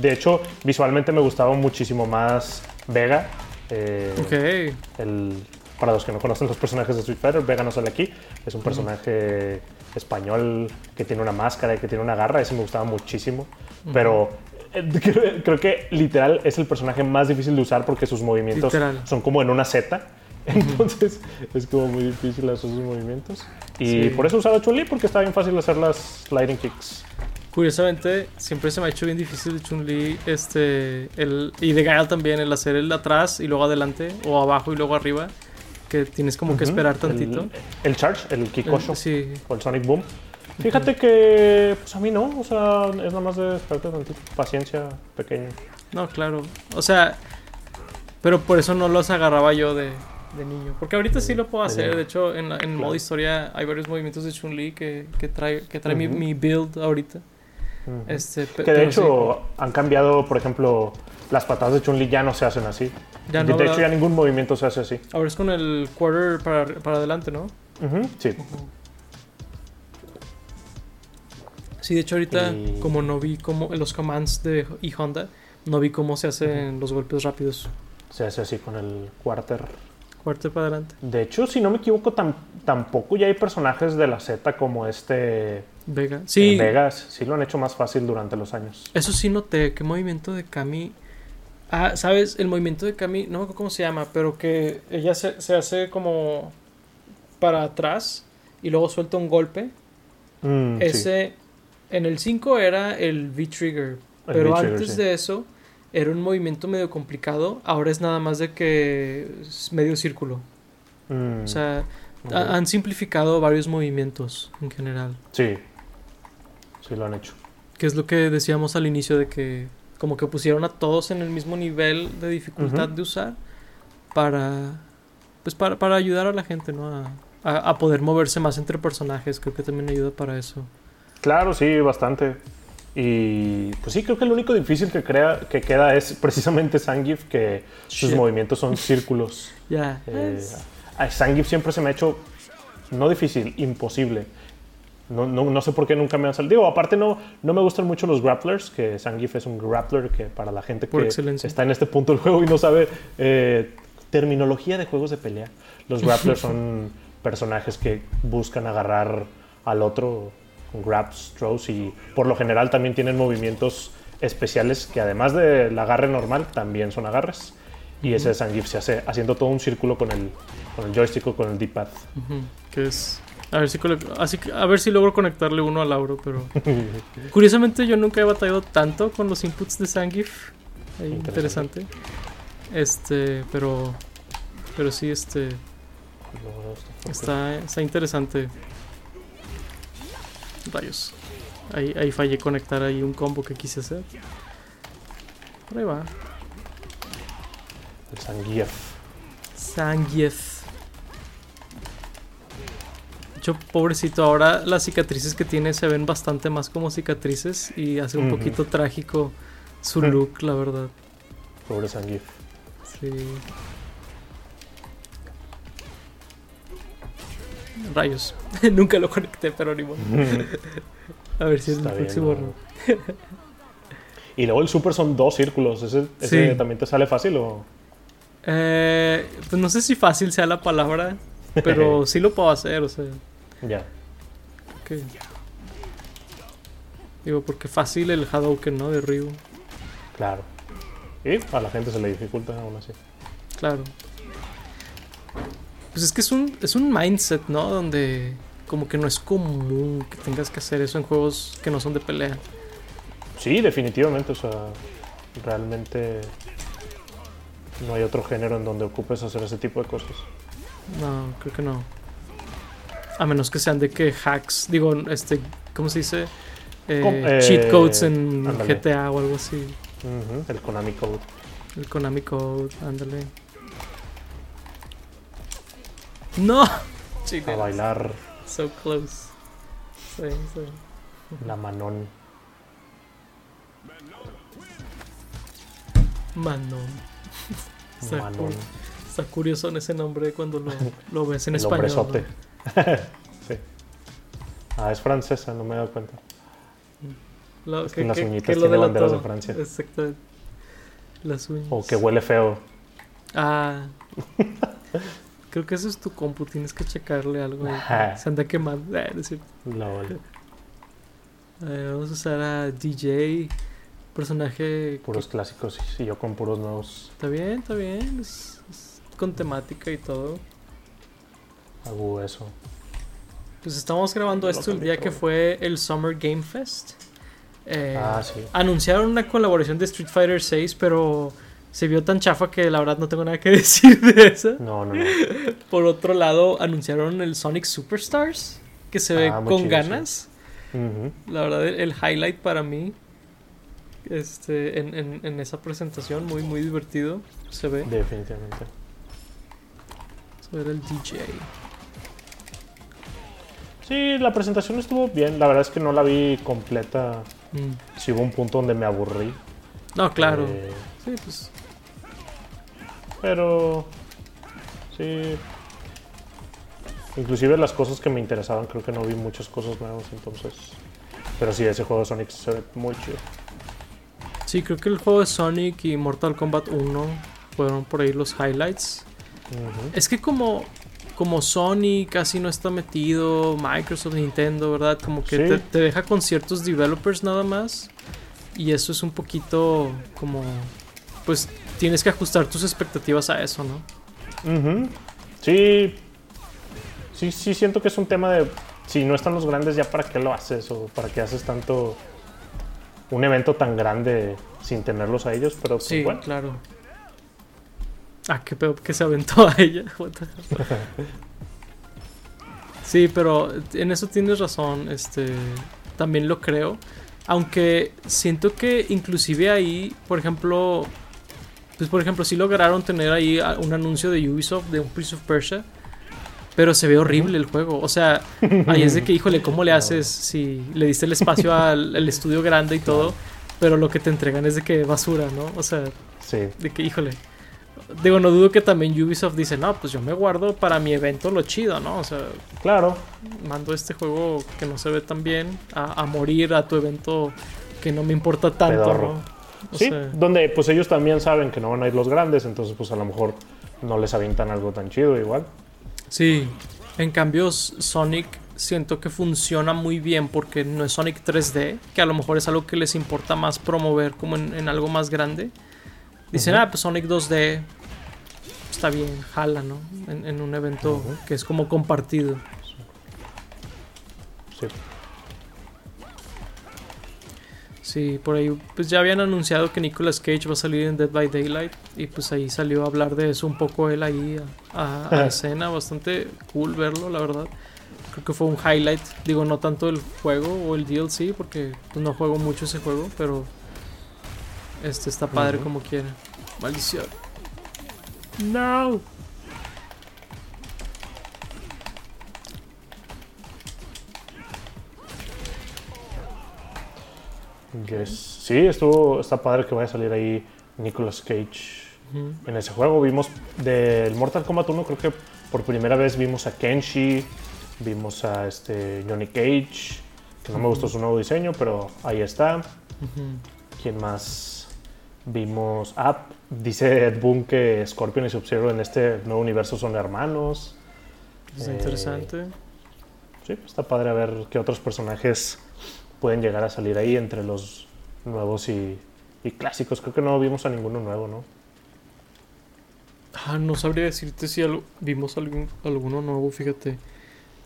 De hecho, visualmente me gustaba muchísimo más Vega. eh, Ok. el, para los que no conocen los personajes de Street Fighter, Vega no sale aquí. Es un personaje español que tiene una máscara y que tiene una garra. Ese me gustaba muchísimo. Pero eh, creo, creo que literal es el personaje más difícil de usar porque sus movimientos Literal. son como en una Z. *laughs* Entonces es como muy difícil hacer sus movimientos. Y Sí. por eso usaba Chun-Li porque está bien fácil hacer las sliding kicks. Curiosamente, siempre se me ha hecho bien difícil de Chun-Li este, el, y de Gael también el hacer el atrás y luego adelante, o abajo y luego arriba, que tienes como que Ujú. esperar El- tantito. El, charge, el Kikosho El- sí, o el Sonic Boom. Fíjate que pues a mí no, o sea, es nada más de esperarte tantito, paciencia pequeña. no, claro. O sea, pero por eso no los agarraba yo de, de niño. Porque ahorita sí lo puedo hacer. De hecho, en, en modo historia hay varios movimientos de Chun-Li que, que trae, que trae mi, build ahorita. Este, Que de hecho han cambiado, por ejemplo, las patadas de Chun-Li ya no se hacen así. ya de no, hecho, ¿verdad? ya ningún movimiento se hace así. Ahora es con el quarter para, para adelante, ¿no? Sí. Sí, de hecho ahorita Y- como no vi cómo los commands de y Honda, no vi cómo se hacen los golpes rápidos. Se hace así con el quarter. Cuarto para adelante. De hecho, si no me equivoco, tam- tampoco ya hay personajes de la Z como este Vega. Sí, Vegas. Sí lo han hecho más fácil durante los años. eso sí noté, que movimiento de Kami... Ah, ¿sabes? El movimiento de Kami, no me acuerdo cómo se llama, pero que ella se, se hace como para atrás y luego suelta un golpe. Mm, sí. Ese, en el 5 era el V-Trigger, pero antes sí. de eso era un movimiento medio complicado, ahora es nada más de que es medio círculo. Mm, O sea, han simplificado varios movimientos en general. Sí. Sí lo han hecho. Que es lo que decíamos al inicio de que como que pusieron a todos en el mismo nivel de dificultad de usar para pues para, para ayudar a la gente, ¿no? A, a- a poder moverse más entre personajes. Creo que también ayuda para eso. Claro, sí, bastante. Y pues sí, creo que lo único difícil que, crea, que queda es precisamente Sangif, que sus Shit. movimientos son círculos. *laughs* Ya. Eh, es- a Sangif siempre se me ha hecho, no difícil, imposible. No, no, no sé por qué nunca me han salido. Digo, aparte no, no me gustan mucho los grapplers, que Sangif es un grappler que para la gente Por que excelencia. está en este punto del juego y no sabe eh, terminología de juegos de pelea. Los *laughs* grapplers son personajes que buscan agarrar al otro con grabs, throws y por lo general también tienen movimientos especiales que además del agarre normal también son agarres. Y ese de Sangif se hace haciendo todo un círculo con el, con el joystick o con el D-pad. Ujú, que es a ver si así que- a ver si logro conectarle uno a Lauro, pero *laughs* curiosamente yo nunca he batallado tanto con los inputs de Sangif. Ahí, Interesante. interesante. Este, pero pero sí este está está interesante. Rayos. Ahí, ahí fallé conectar ahí un combo que quise hacer. Por ahí va. El Zangief. Sangief. De hecho, pobrecito, ahora las cicatrices que tiene se ven bastante más como cicatrices y hace un poquito trágico su look, la verdad. Pobre Zangief. Sí. Rayos. *laughs* Nunca lo conecté, pero ni modo. *laughs* A ver si es el Está bien, próximo ¿no? *laughs* Y luego el super son dos círculos. ¿Ese, ese Sí. también te sale fácil o...? Eh, pues no sé si fácil sea la palabra, pero sí lo puedo hacer, o sea. Ya. Digo, porque fácil el Hadouken, ¿no? De Ryu. Claro. Y a la gente se le dificulta aún así. Claro. Pues es que es un, es un mindset, ¿no? Donde como que no es común que tengas que hacer eso en juegos que no son de pelea. Sí, definitivamente. O sea, realmente no hay otro género en donde ocupes hacer ese tipo de cosas. No, creo que no. A menos que sean de que hacks, digo, este, ¿cómo se dice? Eh, eh, cheat codes en ándale. GTA o algo así. El Konami Code. El Konami Code, ándale. ¡No! A bailar so close. Sí, sí. la manón. Manon. Está, Manón. cu- está curioso en ese nombre cuando lo, lo ves en *laughs* el español. hombrezote. ¿no? *laughs* sí. Ah, es francesa, no me he dado cuenta. Lo, Es que las uñitas tiene banderas de Francia. Exacto. Las uñas. O que huele feo. Ah. *laughs* Creo que eso es tu compu, tienes que checarle algo. ahí. Ajá. Se anda quemando. *laughs* Ah, no es cierto. Lol. Eh, vamos a usar a DJ, personaje. que- Puros clásicos y yo con puros nuevos Está bien, está bien. Es, es con temática y todo. hago eso. Pues estamos grabando esto el día que fue el Summer Game Fest. Eh, Ah, sí. Anunciaron una colaboración de Street Fighter 6, pero se vio tan chafa que la verdad no tengo nada que *laughs* decir de eso. No, no, no. *laughs* Por otro lado, anunciaron el Sonic Superstars, que se ve Ah, con chido, ganas. La verdad, el, el highlight para mí este, en, en- en esa presentación, muy, muy divertido. Se ve. Definitivamente. Se ve el DJ. Sí, la presentación estuvo bien. La verdad es que no la vi completa. Mm. Sí hubo un punto donde me aburrí. No, claro. Eh, Sí, pues. Pero... Sí. Inclusive las cosas que me interesaban, creo que no vi muchas cosas nuevas, entonces... Pero sí, ese juego de Sonic se ve muy chido. Sí, creo que el juego de Sonic y Mortal Kombat 1 fueron por ahí los highlights. Es que como, como Sony casi no está metido, Microsoft, Nintendo, ¿verdad? Como que Sí. te, te deja con ciertos developers nada más. Y eso es un poquito como... Pues tienes que ajustar tus expectativas a eso, ¿no? Sí. Sí, sí, siento que es un tema de. Si no están los grandes, ya para qué lo haces o para qué haces tanto. Un evento tan grande sin tenerlos a ellos, pero pues, Sí, bueno. claro. Ah, qué pedo que se aventó a ella. *laughs* Sí, pero en eso tienes razón. Este, también lo creo. Aunque siento que inclusive ahí, por ejemplo, pues por ejemplo, sí lograron tener ahí un anuncio de Ubisoft de un Prince of Persia. Pero se ve horrible el juego. O sea, ahí es de que, híjole, ¿cómo le *laughs* haces si le diste el espacio al, al estudio grande y *laughs* todo? Pero lo que te entregan es de que basura, ¿no? O sea, Sí. de que, híjole. Digo, no dudo que también Ubisoft dice, no, pues yo me guardo para mi evento lo chido, ¿no? O sea, Claro. mando este juego que no se ve tan bien a, a morir a tu evento que no me importa tanto, Pedorro. ¿no? O Sí, sea, donde pues ellos también saben que no van a ir los grandes, entonces pues a lo mejor no les avientan algo tan chido igual. sí. En cambio, Sonic siento que funciona muy bien porque no es Sonic 3D, que a lo mejor es algo que les importa más promover como en, en algo más grande. Dicen, ah, pues Sonic 2D está bien, jala, ¿no? En, en un evento que es como compartido. Sí. Sí, por ahí pues ya habían anunciado que Nicolas Cage va a salir en Dead by Daylight y pues ahí salió a hablar de eso un poco él ahí a, a- a escena, bastante cool verlo, la verdad. Creo que fue un highlight, digo, no tanto el juego o el DLC porque pues, no juego mucho ese juego, pero este está padre como quiera. Maldición. No. Yes. Sí, estuvo, está padre que vaya a salir ahí Nicolas Cage en ese juego. Vimos del Mortal Kombat 1, creo que por primera vez vimos a Kenshi, vimos a este Johnny Cage, que no me gustó su nuevo diseño, pero ahí está. Ujú. ¿Quién más? Vimos. Ah, dice Ed Boon que Scorpion y Sub-Zero en este nuevo universo son hermanos. Eh, interesante. Sí, está padre a ver qué otros personajes pueden llegar a salir ahí entre los nuevos y, y clásicos. Creo que no vimos a ninguno nuevo, ¿no? Ah, no sabría decirte si algo- vimos algún, alguno nuevo, fíjate.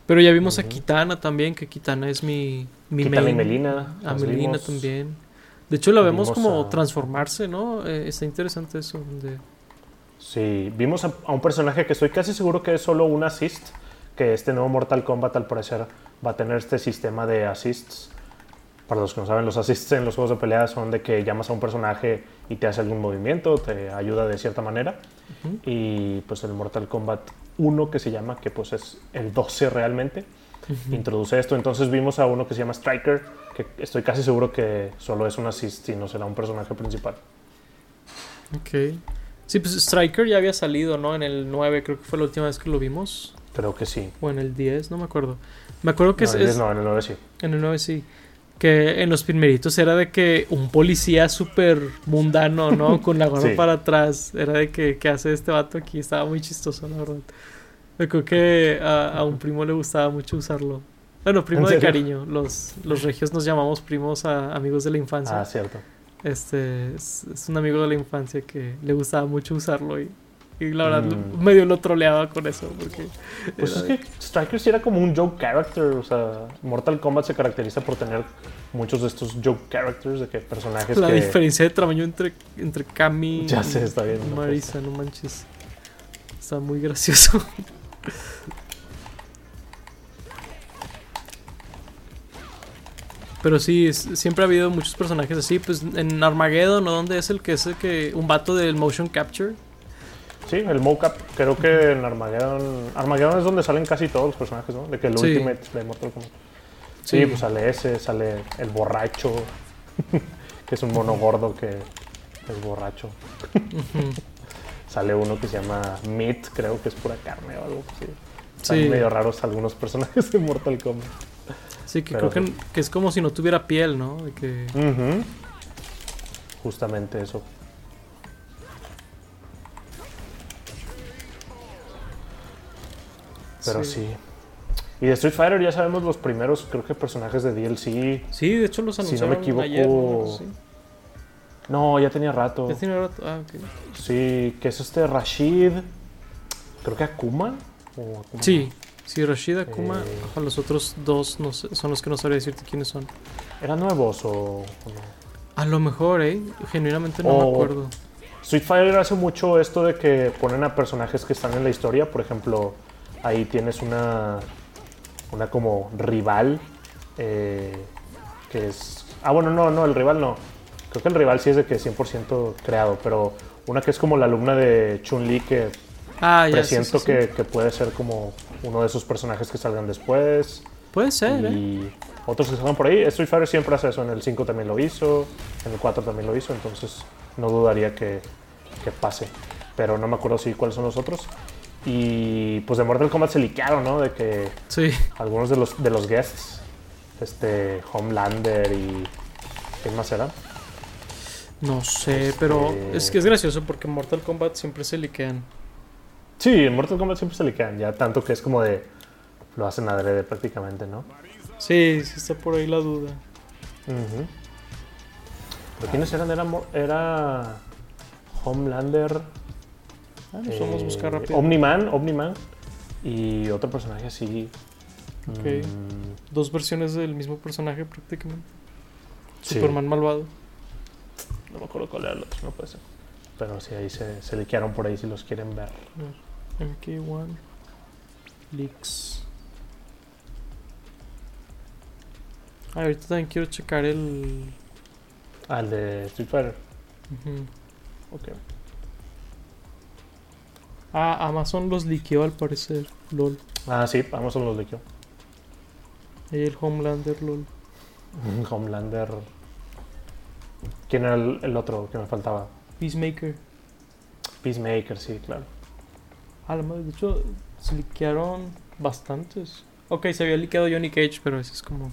Pero ya vimos a Ujú. Kitana también, que Kitana es mi, mi Kitana y main. Melina, A las Melina vimos. también. De hecho, la vemos como a- transformarse, ¿no? Eh, está interesante eso. de- Sí, vimos a, a un personaje que estoy casi seguro que es solo un assist. Que este nuevo Mortal Kombat al parecer va a tener este sistema de assists. Para los que no saben, los assists en los juegos de pelea son de que llamas a un personaje y te hace algún movimiento, te ayuda de cierta manera. Y pues el Mortal Kombat 1 que se llama, que pues es el 12 realmente, introduce esto. Entonces vimos a uno que se llama Striker, que estoy casi seguro que solo es un assist y no será un personaje principal. Ok. Sí, pues Striker ya había salido, ¿no? En el 9, creo que fue la última vez que lo vimos. Creo que sí. O en el 10, no me acuerdo. Me acuerdo que no, es, en el es- 10 no, en el 9 sí. En el 9 sí. Que en los primeritos era de que un policía súper mundano, ¿no? *laughs* Con la gorra Sí. para atrás. Era de que, ¿qué hace este vato aquí? Estaba muy chistoso, la verdad. Yo creo que a, a un primo le gustaba mucho usarlo. Bueno, primo ¿En de cariño. Los, los regios nos llamamos primos a amigos de la infancia. Ah, cierto. Este es, es un amigo de la infancia que le gustaba mucho usarlo y, y la verdad Mm. medio lo troleaba con eso. Porque Pues es que Strikers sí era como un joke character, o sea, Mortal Kombat se caracteriza por tener muchos de estos joke characters, de que personajes la que... diferencia de tamaño entre, entre Cami *laughs* Ya sé, está bien, y Marisa, no manches. Está muy gracioso. *laughs* Pero sí, es- siempre ha habido muchos personajes así. Pues en Armageddon, ¿no? ¿Dónde es el que es el que. Un vato del motion capture? Sí, el mocap, creo que en Armageddon... Armageddon es donde salen casi todos los personajes, ¿no? De que el Sí. Ultimate de Mortal Kombat. Sí, Sí. pues sale ese, sale el borracho, *laughs* que es un mono gordo que es borracho. *laughs* Sale uno que se llama Meat, creo que es pura carne o algo así. Están Sí. medio raros algunos personajes de Mortal Kombat. Sí, que Pero creo que, que es como si no tuviera piel, ¿no? De que. Ujú. Justamente eso. Pero sí. Y de Street Fighter ya sabemos los primeros, creo que personajes de DLC. Sí, de hecho los Si no me anunciaron equivoco- ayer. ¿no? Sí. No, ya tenía rato. Ya tiene rato. Ah, ok. Sí, que es este Rashid. Creo que Akuma. o Akuma. Sí, sí, Rashid Akuma. Eh. Ajá, los otros dos no sé- son los que no sabría decirte quiénes son. ¿Eran nuevos o, o no? A lo mejor, ¿eh? Genuinamente no O- me acuerdo. Street Fighter hace mucho esto de que ponen a personajes que están en la historia. Por ejemplo, ahí tienes una, una como rival eh, que es... Ah, bueno, no, no, el rival no. Creo que el rival sí es de que es 100% creado, pero una que es como la alumna de Chun-Li que Ah, sí, presiento sí, sí. Que, que puede ser como uno de esos personajes que salgan después. Puede ser, ¿eh? y otros que salgan por ahí. Street Fighter siempre hace eso. En el 5 también lo hizo, en el 4 también lo hizo, entonces no dudaría que, que pase. Pero no me acuerdo si cuáles son los otros. Y pues de Mortal Kombat se liquearon, ¿no? De que Sí. algunos de los, de los guests, este Homelander y. ¿Quién más era? No sé, pero Este- es que es gracioso porque en Mortal Kombat siempre se liquean. Sí, en Mortal Kombat siempre se liquean, ya tanto que es como de. Lo hacen adrede prácticamente, ¿no? Sí, sí está por ahí la duda. Ujú. ¿Pero quiénes eran? Era, era Homelander. Ah, nos vamos a buscar eh, rápido. Omni-Man, Omni-Man. Y otro personaje así. Ok. mm, Dos versiones del mismo personaje prácticamente. sí. Superman malvado. No me acuerdo cuál era el otro, no puede ser. Pero sí, ahí se, se liquearon por ahí si los quieren ver. A ver, MK1. Leaks. Ah, ahorita también quiero checar el. Ah, el de Street Fighter. Ujú. Ok. Ah, Amazon los liqueó al parecer. LOL. Ah, sí, Amazon los liqueó. Ahí el Homelander, LOL. Homelander. ¿Quién era el, el otro que me faltaba? Peacemaker. Peacemaker, sí, claro. Ah, la madre, de hecho, se liquearon bastantes. Ok, se había liqueado Johnny Cage, pero ese es como.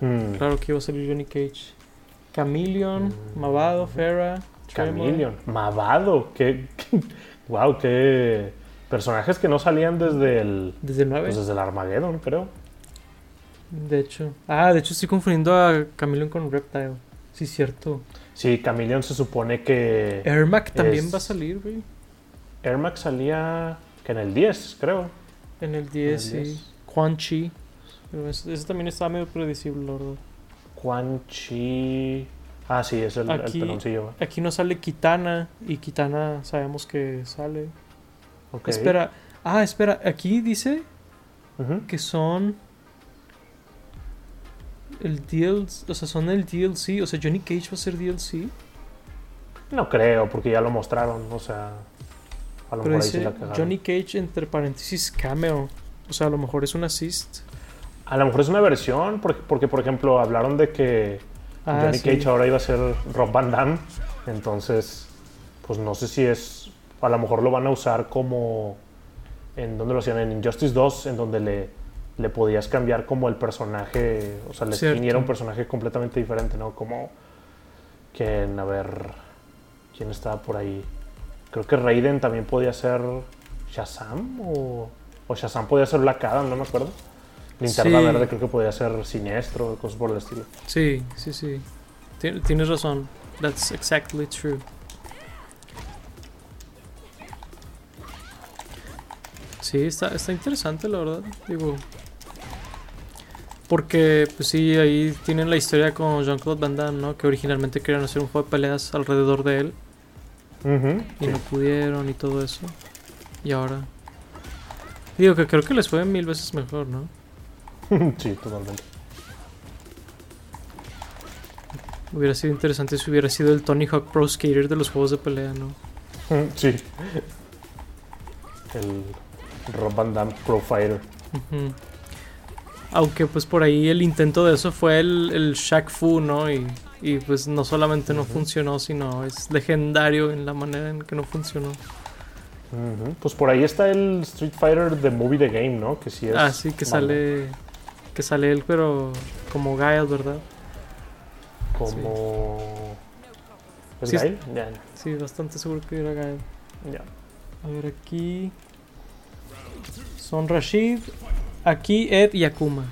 Mm, Claro que iba a salir Johnny Cage. Chameleon, Mm. Mavado, Tremor. Chameleon, Mavado, qué, wow, qué personajes que no salían desde el Desde el 9. pues desde el Armageddon, creo. De hecho. Ah, de hecho estoy confundiendo a Chameleon con Reptile. Sí, cierto. Sí, Chameleon se supone que Ermac también Es- va a salir, güey. Ermac salía que en el 10, creo. En el 10, En el sí. 10. Quan Chi. Pero ese, ese también estaba medio predecible, la verdad. Quan Chi. Ah, sí, es el, el Aquí- peloncillo. Aquí no sale Kitana. Y Kitana sabemos que sale. Ok. Espera. Ah, espera. Aquí dice que son. El DLC. O sea, son el DLC. O sea, Johnny Cage va a ser DLC. No creo, porque ya lo mostraron. O sea, a lo Pero mejor ahí dice la cagaron. Johnny Cage entre paréntesis cameo. O sea, a lo mejor es un assist. A lo mejor es una versión, porque, porque por ejemplo hablaron de que Ah, Johnny sí. Cage ahora iba a ser Rob Van Damme. Entonces, pues no sé si es. A lo mejor lo van a usar como. en donde lo hacían en Injustice 2, en donde le, le podías cambiar como el personaje, o sea, la skin Cierto. y era un personaje completamente diferente, ¿no? Como quien, a ver, quién estaba por ahí. Creo que Raiden también podía ser Shazam o, o Shazam podía ser Black Adam, no me acuerdo. Linterna Sí. Verde creo que podía ser Siniestro, cosas por el estilo. Sí, sí, sí. Tien- Tienes razón. That's exactly true. Sí, está, está interesante, la verdad. Digo. Porque, pues sí, ahí tienen la historia con Jean-Claude Van Damme, ¿no? Que originalmente querían hacer un juego de peleas alrededor de él. Y sí. no pudieron y todo eso. Y ahora. Digo que creo que les fue mil veces mejor, ¿no? *laughs* sí, totalmente. Hubiera sido interesante si hubiera sido el Tony Hawk Pro Skater de los juegos de pelea, ¿no? *laughs* Sí. El Rob Van Damme Pro Fighter. Aunque pues por ahí el intento de eso fue el, el Shaq Fu, ¿no? Y, y, pues no solamente no funcionó, sino es legendario en la manera en que no funcionó. Pues por ahí está el Street Fighter The Movie The Game, ¿no? Que sí es. ah, sí, que malo. sale que sale él, pero como Guile, ¿verdad? Como. ¿Es Sí? Ya, Sí, bastante seguro que era Guile. ya. A ver, aquí son Rashid, aquí Ed y Akuma.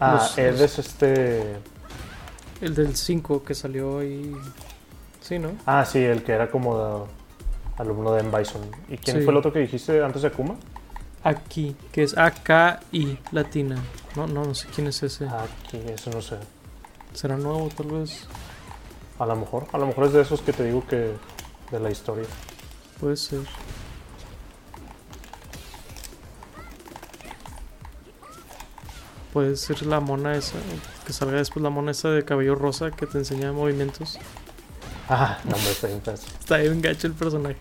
Ah, Los- Ed los- es este. El del 5 que salió ahí. Sí, ¿no? Ah, sí, el que era como de- alumno de M. Bison. ¿Y quién Sí. fue el otro que dijiste antes de Akuma? Aquí, que es AKI latina. No, no, no sé quién es ese. Aquí, eso no sé. ¿Será nuevo tal vez? A lo mejor. A lo mejor es de esos que te digo que. de la historia. Puede ser. Puede ser la mona esa. Que salga después la mona esa de cabello rosa que te enseña movimientos. Ah, no, hombre, está bien. Está bien gacho el personaje.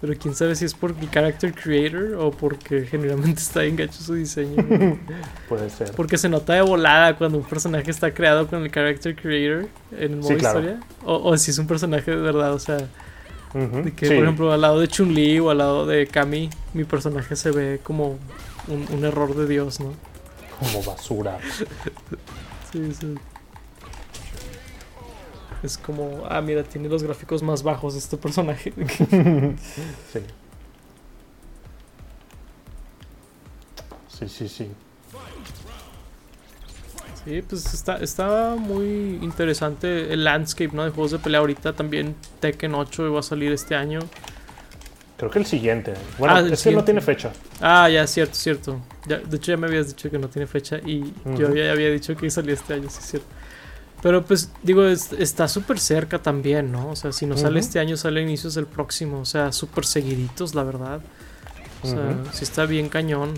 Pero quién sabe si es por el character creator o porque generalmente *laughs* está bien gacho su diseño. ¿no? *laughs* Puede ser. Porque se nota de volada cuando un personaje está creado con el character creator en el modo Sí, claro. historia. O, o si es un personaje de verdad, o sea, de que Sí. por ejemplo al lado de Chun-Li o al lado de Kami, mi personaje se ve como un, un error de Dios, ¿no? Como basura. *laughs* Sí, sí. Es como, ah, mira, tiene los gráficos más bajos este personaje. *laughs* Sí. Sí, sí, sí. Sí, pues está, está muy interesante el landscape, ¿no? De juegos de pelea ahorita. También Tekken 8 va a salir este año. Creo que el siguiente. Bueno, Ah, el es que no tiene fecha. Ah, ya, cierto, cierto. Ya, de hecho, ya me habías dicho que no tiene fecha y yo había, había dicho que salía este año, sí, es cierto. Pero pues, digo, es- está súper cerca también, ¿no? O sea, si no sale este año, sale a inicios del próximo. O sea, súper seguiditos, la verdad. O sea, Ujú. sí está bien cañón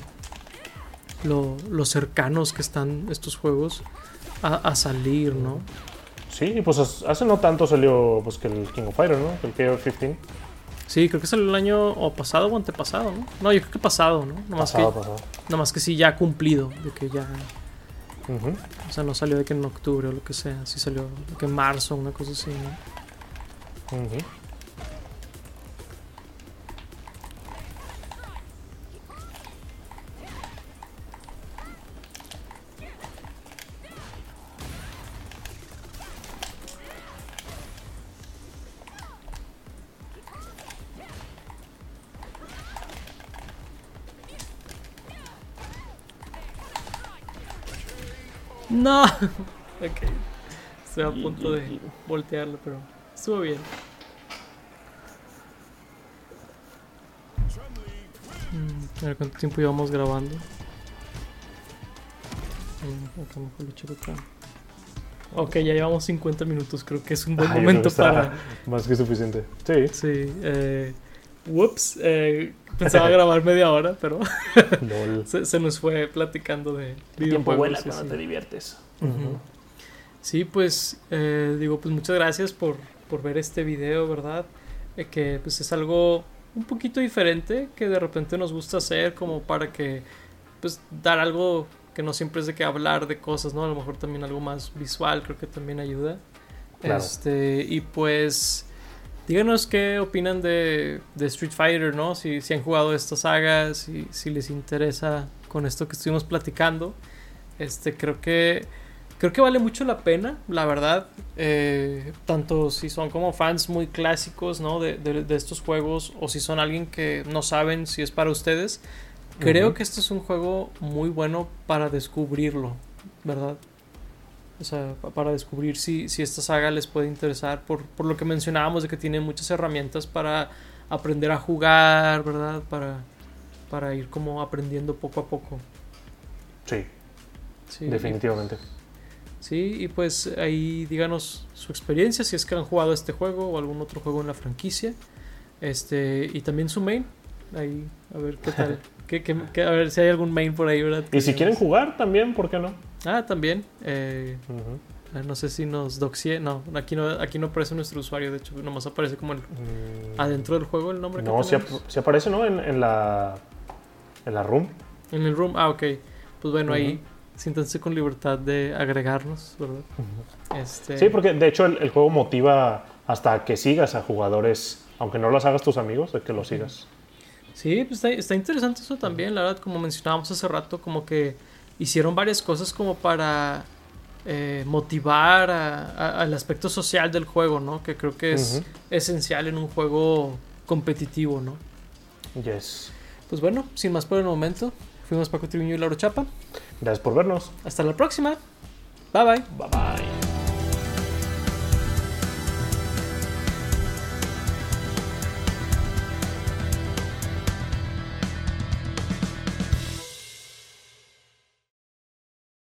lo, lo cercanos que están estos juegos a, a salir, ¿no? Sí, pues hace no tanto salió pues que el King of Fighters, ¿no? El KO-15. Sí, creo que salió el año o pasado o antepasado, ¿no? No, yo creo que pasado, ¿no? Nomás, Pasado, que, pasado. nomás que sí ya cumplido, de que ya... Ujú. O sea, no salió de que en octubre o lo que sea, sí salió de que en marzo, una cosa así. ¡No! *laughs* ok. Estoy a punto de voltearlo, pero estuvo bien. Mm, a ver cuánto tiempo llevamos grabando. Mm, acá mejor lo checo acá. Ok, ya llevamos 50 minutos. Creo que es un buen Ah, momento para. Más que suficiente. Sí. Sí, eh. Whoops. eh, pensaba *laughs* grabar media hora, pero *laughs* se, se nos fue platicando de Tiempo videojuegos. vuela cuando te diviertes. Sí, pues eh, digo, pues muchas gracias por, por ver este video, ¿verdad? Eh, que pues es algo un poquito diferente que de repente nos gusta hacer como para que pues dar algo que no siempre es de que hablar de cosas, ¿no? A lo mejor también algo más visual creo que también ayuda. Claro. Este, y pues díganos qué opinan de, de Street Fighter, ¿no? Si, si han jugado estas sagas, si, si les interesa con esto que estuvimos platicando. Este, creo que creo que vale mucho la pena, la verdad. Eh, tanto si son como fans muy clásicos, ¿no? De, de, de, estos juegos, o si son alguien que no saben si es para ustedes. Creo Ujú. que este es un juego muy bueno para descubrirlo, ¿verdad? O sea, pa- para descubrir si, si esta saga les puede interesar, por, por lo que mencionábamos de que tiene muchas herramientas para aprender a jugar, ¿verdad? Para, para ir como aprendiendo poco a poco. Sí, Sí, definitivamente. Sí, y pues ahí díganos su experiencia, si es que han jugado este juego o algún otro juego en la franquicia. Este, y también su main. Ahí, a ver qué tal. *laughs* qué- qué- qué- a ver si hay algún main por ahí, ¿verdad? Y si quieren jugar también, ¿por qué no? Ah, también. eh, no sé si nos doxie. No, aquí no, aquí no aparece nuestro usuario, de hecho, nomás aparece como el, Mm, adentro del juego el nombre No, que si, ap- si aparece, ¿no? En, en la, en la room. En el room, ah, ok. Pues bueno, ahí. Siéntanse con libertad de agregarnos, ¿verdad? Este, Sí, porque de hecho el, el juego motiva hasta que sigas a jugadores, aunque no los hagas tus amigos, de que los sigas. Sí, pues está, está interesante eso también, la verdad, como mencionábamos hace rato, como que hicieron varias cosas como para eh, motivar a- a- al aspecto social del juego, ¿no? Que creo que es esencial en un juego competitivo, ¿no? Yes. Pues bueno, sin más por el momento, fuimos Paco Triviño y Lauro Chapa. Gracias por vernos. Hasta la próxima. Bye bye. Bye bye.